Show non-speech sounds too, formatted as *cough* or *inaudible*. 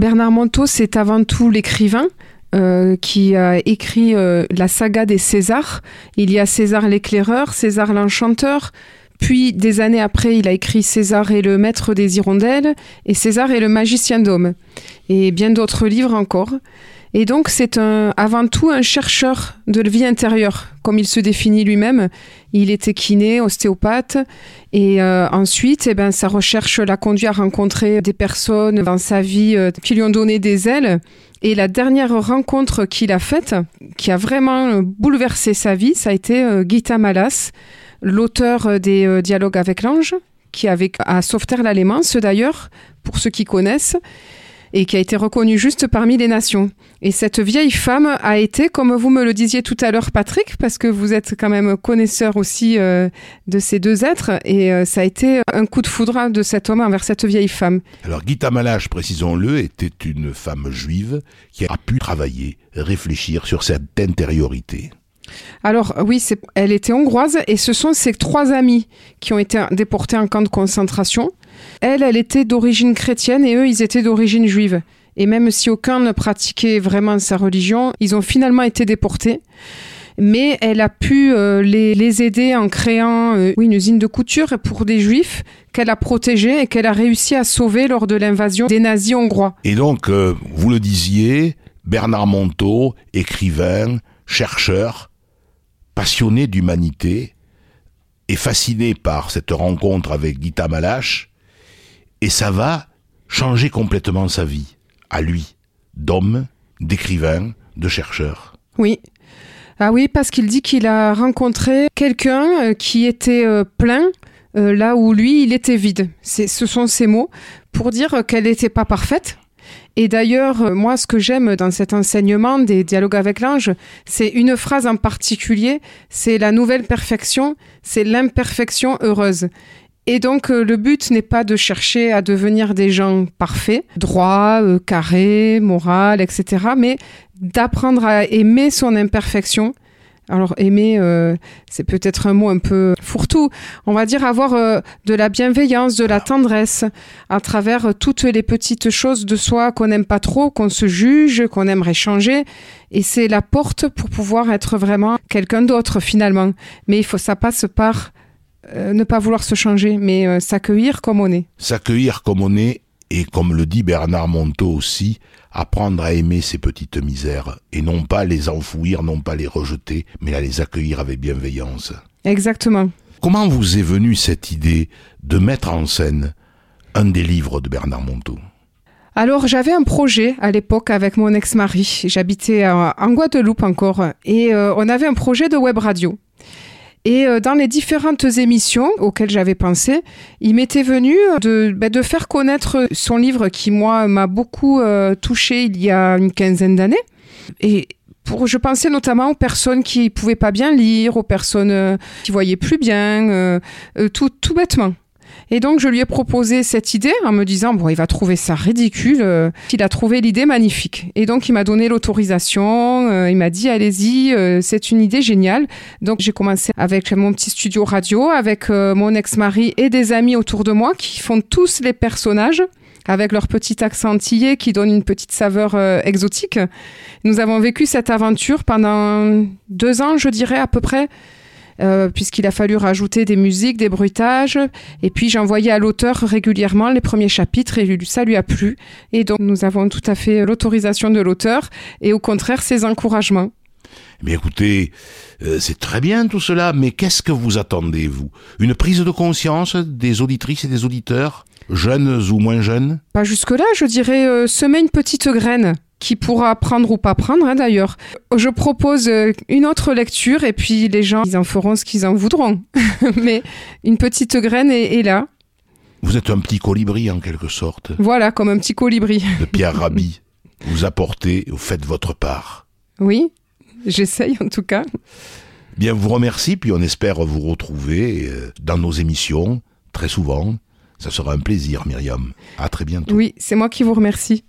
Bernard Monteau, c'est avant tout l'écrivain. Euh, qui a écrit euh, la saga des Césars. Il y a César l'éclaireur, César l'enchanteur, puis des années après, il a écrit César et le maître des hirondelles et César et le magicien d'homme et bien d'autres livres encore. Et donc c'est avant tout un chercheur de la vie intérieure, comme il se définit lui-même. Il était kiné, ostéopathe, et euh, ensuite, eh ben, sa recherche l'a conduit à rencontrer des personnes dans sa vie euh, qui lui ont donné des ailes. Et la dernière rencontre qu'il a faite, qui a vraiment euh, bouleversé sa vie, ça a été Gita Malas, l'auteur des Dialogues avec l'ange, qui avait à Sauveterre l'Allémance d'ailleurs, pour ceux qui connaissent et qui a été reconnue juste parmi les nations. Et cette vieille femme a été, comme vous me le disiez tout à l'heure, Patrick, parce que vous êtes quand même connaisseur aussi euh, de ces deux êtres, et euh, ça a été un coup de foudre de cet homme envers cette vieille femme. Alors Gita Malache, précisons-le, était une femme juive qui a pu travailler, réfléchir sur cette intériorité. Alors oui, elle était hongroise et ce sont ses trois amis qui ont été déportés en camp de concentration. Elle, elle était d'origine chrétienne et eux, ils étaient d'origine juive. Et même si aucun ne pratiquait vraiment sa religion, ils ont finalement été déportés. Mais elle a pu euh, les, aider en créant euh, une usine de couture pour des juifs qu'elle a protégée et qu'elle a réussi à sauver lors de l'invasion des nazis hongrois. Et donc, euh, vous le disiez, Bernard Monteau, écrivain, chercheur, passionné d'humanité, et fasciné par cette rencontre avec Gita Malache, et ça va changer complètement sa vie, à lui, d'homme, d'écrivain, de chercheur. Oui. Ah oui, parce qu'il dit qu'il a rencontré quelqu'un euh, qui était euh, plein euh, là où lui, il était vide. ce sont ses mots pour dire qu'elle n'était pas parfaite. Et d'ailleurs, moi, ce que j'aime dans cet enseignement des dialogues avec l'ange, c'est une phrase en particulier, c'est la nouvelle perfection, c'est l'imperfection heureuse. Et donc euh, le but n'est pas de chercher à devenir des gens parfaits, droits, euh, carrés, moraux, etc., mais d'apprendre à aimer son imperfection. Alors aimer, euh, c'est peut-être un mot un peu fourre-tout. On va dire avoir de la bienveillance, de la tendresse à travers toutes les petites choses de soi qu'on n'aime pas trop, qu'on se juge, qu'on aimerait changer. Et c'est la porte pour pouvoir être vraiment quelqu'un d'autre finalement. Mais il faut ça passe par euh, ne pas vouloir se changer, mais euh, s'accueillir comme on est. S'accueillir comme on est, et comme le dit Bernard Monteau aussi, apprendre à aimer ces petites misères, et non pas les enfouir, non pas les rejeter, mais à les accueillir avec bienveillance. Exactement. Comment vous est venue cette idée de mettre en scène un des livres de Bernard Monteau? Alors j'avais un projet à l'époque avec mon ex-mari. J'habitais en Guadeloupe encore et euh, on avait un projet de web radio. Et euh, dans les différentes émissions auxquelles j'avais pensé, il m'était venu de, ben, de faire connaître son livre qui, moi, m'a beaucoup euh, touché il y a une quinzaine d'années. Et pour, je pensais notamment aux personnes qui pouvaient pas bien lire, aux personnes euh, qui voyaient plus bien, tout, tout bêtement. Et donc, je lui ai proposé cette idée en me disant, bon, il va trouver ça ridicule. Euh, il a trouvé l'idée magnifique. Et donc, il m'a donné l'autorisation. Euh, il m'a dit, allez-y, euh, c'est une idée géniale. Donc, j'ai commencé avec mon petit studio radio, avec mon ex-mari et des amis autour de moi qui font tous les personnages avec leur petit accent antillais qui donne une petite saveur exotique. Nous avons vécu cette aventure pendant deux ans, je dirais à peu près. Euh, puisqu'il a fallu rajouter des musiques, des bruitages. Et puis j'envoyais à l'auteur régulièrement les premiers chapitres et ça lui a plu. Et donc nous avons tout à fait l'autorisation de l'auteur et au contraire ses encouragements. Mais écoutez, euh, c'est très bien tout cela, mais qu'est-ce que vous attendez, vous? Une prise de conscience des auditrices et des auditeurs, jeunes ou moins jeunes? Pas jusque-là, je dirais euh, semer une petite graine qui pourra prendre ou pas prendre hein, d'ailleurs. Je propose euh, une autre lecture et puis les gens ils en feront ce qu'ils en voudront. *laughs* Mais une petite graine est, là. Vous êtes un petit colibri en quelque sorte. Voilà, comme un petit colibri. De Pierre *laughs* Rabhi. vous apportez, vous faites votre part. Oui, j'essaye en tout cas. Bien, vous remercie, puis on espère vous retrouver euh, dans nos émissions très souvent. Ça sera un plaisir, Myriam. À très bientôt. Oui, c'est moi qui vous remercie.